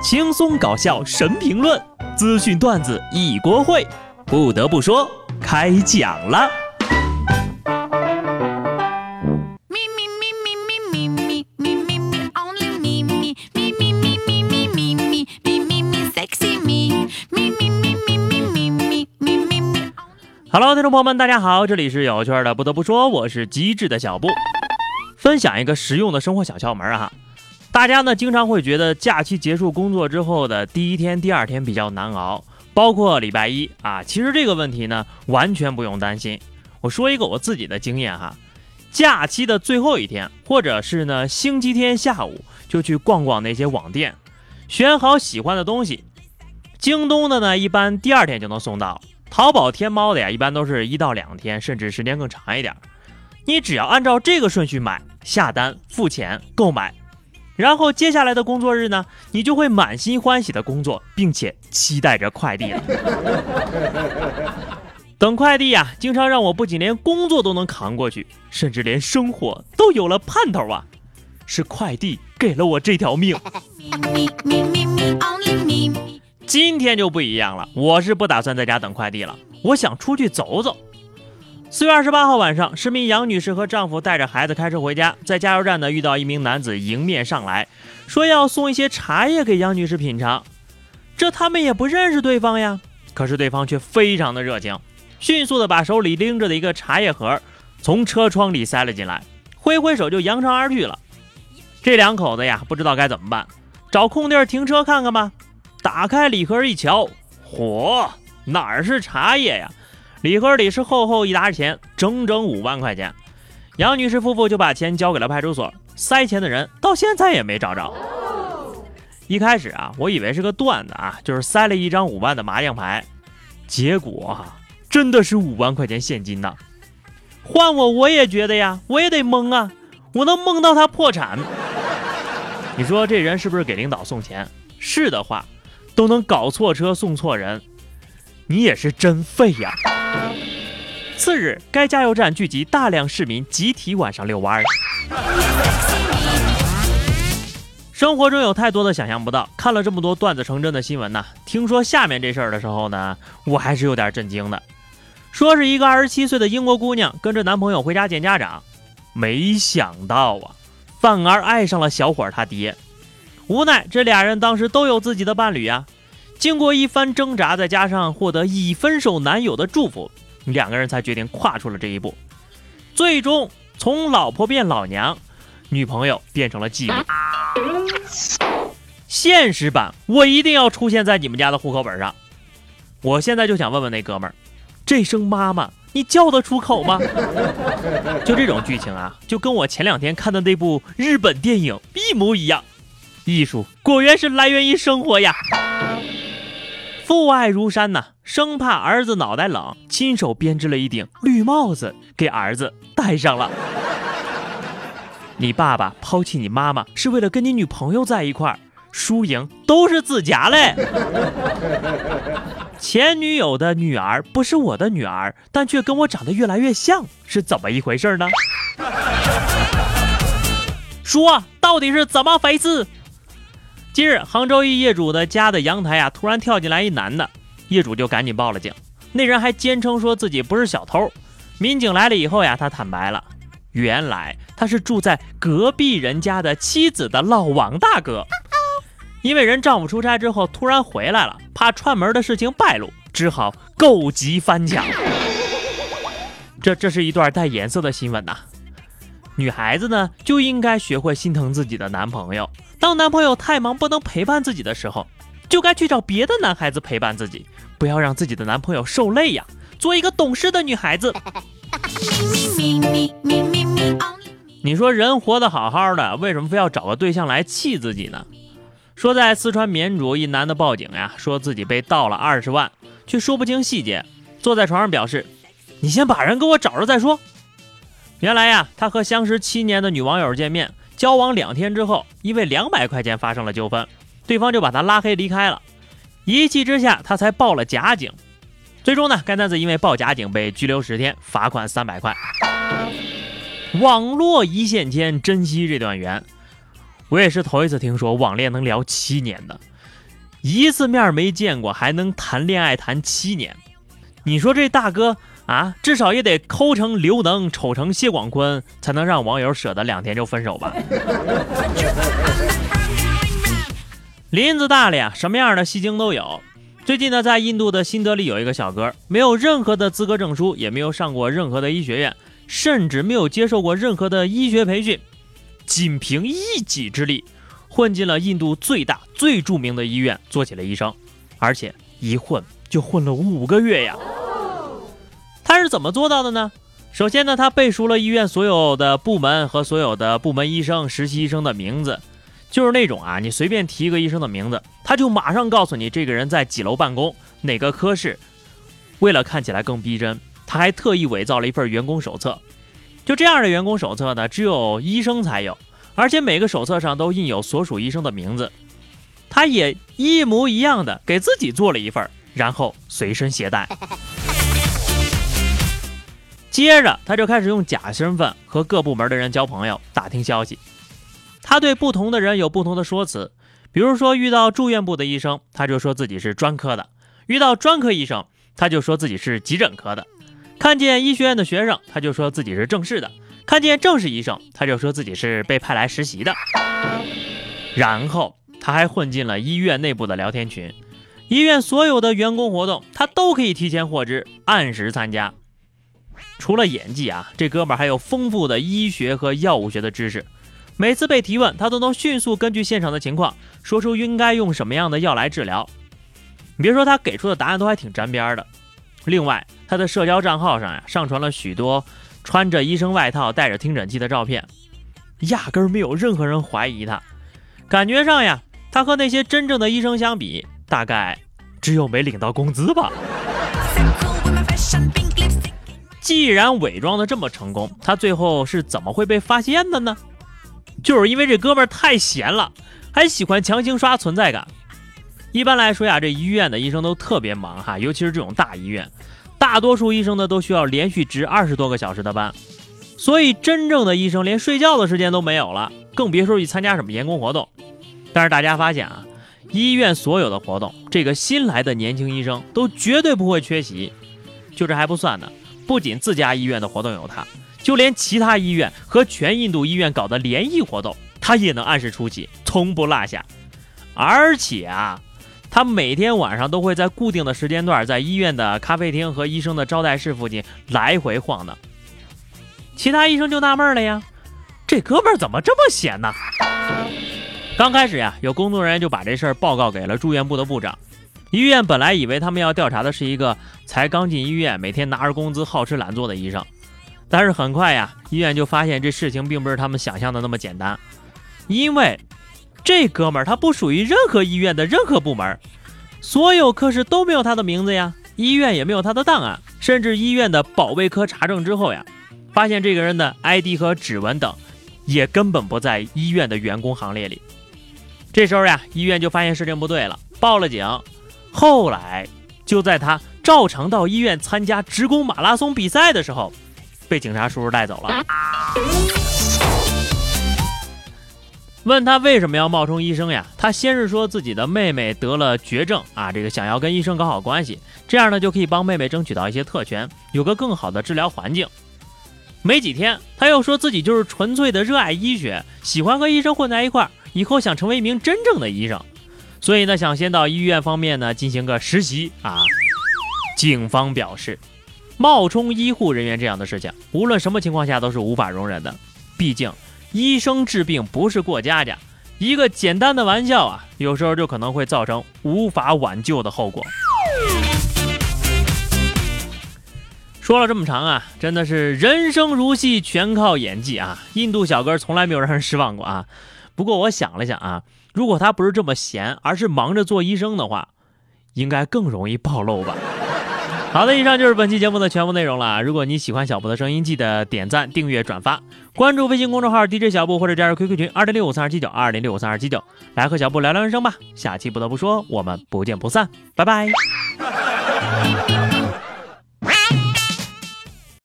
轻松搞笑神评论，资讯段子一锅烩。不得不说，开讲了。Hello，听众朋友们，大家好，这里是有趣的。不得不说，我是机智的小布，分享一个实用的生活小窍门啊。大家呢经常会觉得假期结束工作之后的第一天、第二天比较难熬，包括礼拜一啊。其实这个问题呢完全不用担心。我说一个我自己的经验哈，假期的最后一天，或者是呢星期天下午，就去逛逛那些网店，选好喜欢的东西。京东的呢一般第二天就能送到。淘宝、天猫的呀，一般都是一到两天，甚至时间更长一点。你只要按照这个顺序买、下单、付钱、购买，然后接下来的工作日呢，你就会满心欢喜的工作，并且期待着快递了。等快递呀，经常让我不仅连工作都能扛过去，甚至连生活都有了盼头啊！是快递给了我这条命。今天就不一样了，我是不打算在家等快递了，我想出去走走。四月二十八号晚上，市民杨女士和丈夫带着孩子开车回家，在加油站呢遇到一名男子迎面上来，说要送一些茶叶给杨女士品尝。这他们也不认识对方呀，可是对方却非常的热情，迅速的把手里拎着的一个茶叶盒从车窗里塞了进来，挥挥手就扬长而去了。这两口子呀，不知道该怎么办，找空地停车看看吧。打开礼盒一瞧，嚯，哪儿是茶叶呀？礼盒里是厚厚一沓钱，整整五万块钱。杨女士夫妇就把钱交给了派出所，塞钱的人到现在也没找着。一开始啊，我以为是个段子啊，就是塞了一张五万的麻将牌，结果啊，真的是五万块钱现金呐！换我我也觉得呀，我也得蒙啊，我能蒙到他破产。你说这人是不是给领导送钱？是的话。都能搞错车送错人，你也是真废呀！次日，该加油站聚集大量市民，集体晚上遛弯儿。生活中有太多的想象不到，看了这么多段子成真的新闻呢。听说下面这事儿的时候呢，我还是有点震惊的。说是一个二十七岁的英国姑娘跟着男朋友回家见家长，没想到啊，反而爱上了小伙儿他爹。无奈，这俩人当时都有自己的伴侣呀。经过一番挣扎，再加上获得已分手男友的祝福，两个人才决定跨出了这一步。最终，从老婆变老娘，女朋友变成了继母。现实版，我一定要出现在你们家的户口本上。我现在就想问问那哥们儿，这声妈妈你叫得出口吗？就这种剧情啊，就跟我前两天看的那部日本电影一模一样。艺术果然是来源于生活呀！父爱如山呐，生怕儿子脑袋冷，亲手编织了一顶绿帽子给儿子戴上了。你爸爸抛弃你妈妈是为了跟你女朋友在一块儿，输赢都是自家嘞。前女友的女儿不是我的女儿，但却跟我长得越来越像，是怎么一回事呢？说，到底是怎么回事？近日，杭州一业主的家的阳台啊，突然跳进来一男的，业主就赶紧报了警。那人还坚称说自己不是小偷。民警来了以后呀，他坦白了，原来他是住在隔壁人家的妻子的老王大哥。因为人丈夫出差之后突然回来了，怕串门的事情败露，只好狗急翻墙。这这是一段带颜色的新闻呐。女孩子呢，就应该学会心疼自己的男朋友。当男朋友太忙不能陪伴自己的时候，就该去找别的男孩子陪伴自己，不要让自己的男朋友受累呀！做一个懂事的女孩子。你说人活得好好的，为什么非要找个对象来气自己呢？说在四川绵竹，一男的报警呀，说自己被盗了二十万，却说不清细节，坐在床上表示：“你先把人给我找着再说。”原来呀，他和相识七年的女网友见面。交往两天之后，因为两百块钱发生了纠纷，对方就把他拉黑离开了。一气之下，他才报了假警。最终呢，该男子因为报假警被拘留十天，罚款三百块。网络一线牵，珍惜这段缘。我也是头一次听说网恋能聊七年的。一次面没见过，还能谈恋爱谈七年，你说这大哥啊，至少也得抠成刘能，丑成谢广坤，才能让网友舍得两天就分手吧？林子大了呀，什么样的戏精都有。最近呢，在印度的新德里有一个小哥，没有任何的资格证书，也没有上过任何的医学院，甚至没有接受过任何的医学培训，仅凭一己之力。混进了印度最大、最著名的医院，做起了医生，而且一混就混了五个月呀。怎么做到的呢？首先呢，他背熟了医院所有的部门和所有的部门医生、实习医生的名字，就是那种啊，你随便提一个医生的名字，他就马上告诉你这个人在几楼办公，哪个科室。为了看起来更逼真，他还特意伪造了一份员工手册。就这样的员工手册呢，只有医生才有。而且每个手册上都印有所属医生的名字，他也一模一样的给自己做了一份，然后随身携带。接着他就开始用假身份和各部门的人交朋友，打听消息。他对不同的人有不同的说辞，比如说遇到住院部的医生，他就说自己是专科的；遇到专科医生，他就说自己是急诊科的；看见医学院的学生，他就说自己是正式的。看见正式医生，他就说自己是被派来实习的。然后他还混进了医院内部的聊天群，医院所有的员工活动他都可以提前获知，按时参加。除了演技啊，这哥们儿还有丰富的医学和药物学的知识。每次被提问，他都能迅速根据现场的情况，说出应该用什么样的药来治疗。你别说，他给出的答案都还挺沾边的。另外，他的社交账号上呀，上传了许多。穿着医生外套、带着听诊器的照片，压根儿没有任何人怀疑他。感觉上呀，他和那些真正的医生相比，大概只有没领到工资吧。既然伪装的这么成功，他最后是怎么会被发现的呢？就是因为这哥们儿太闲了，还喜欢强行刷存在感。一般来说呀，这医院的医生都特别忙哈，尤其是这种大医院。大多数医生呢都需要连续值二十多个小时的班，所以真正的医生连睡觉的时间都没有了，更别说去参加什么员工活动。但是大家发现啊，医院所有的活动，这个新来的年轻医生都绝对不会缺席。就这还不算呢，不仅自家医院的活动有他，就连其他医院和全印度医院搞的联谊活动，他也能按时出席，从不落下。而且啊。他每天晚上都会在固定的时间段，在医院的咖啡厅和医生的招待室附近来回晃荡。其他医生就纳闷了呀，这哥们儿怎么这么闲呢？刚开始呀，有工作人员就把这事儿报告给了住院部的部长。医院本来以为他们要调查的是一个才刚进医院、每天拿着工资好吃懒做的医生，但是很快呀，医院就发现这事情并不是他们想象的那么简单，因为。这哥们儿他不属于任何医院的任何部门，所有科室都没有他的名字呀，医院也没有他的档案，甚至医院的保卫科查证之后呀，发现这个人的 ID 和指纹等也根本不在医院的员工行列里。这时候呀，医院就发现事情不对了，报了警。后来就在他照常到医院参加职工马拉松比赛的时候，被警察叔叔带走了。问他为什么要冒充医生呀？他先是说自己的妹妹得了绝症啊，这个想要跟医生搞好关系，这样呢就可以帮妹妹争取到一些特权，有个更好的治疗环境。没几天，他又说自己就是纯粹的热爱医学，喜欢和医生混在一块儿，以后想成为一名真正的医生，所以呢想先到医院方面呢进行个实习啊。警方表示，冒充医护人员这样的事情，无论什么情况下都是无法容忍的，毕竟。医生治病不是过家家，一个简单的玩笑啊，有时候就可能会造成无法挽救的后果。说了这么长啊，真的是人生如戏，全靠演技啊！印度小哥从来没有让人失望过啊。不过我想了想啊，如果他不是这么闲，而是忙着做医生的话，应该更容易暴露吧。好的，以上就是本期节目的全部内容了。如果你喜欢小布的声音，记得点赞、订阅、转发，关注微信公众号 DJ 小布或者加入 QQ 群二零六五三二七九二零六五三二七九，来和小布聊聊人生吧。下期不得不说，我们不见不散，拜拜。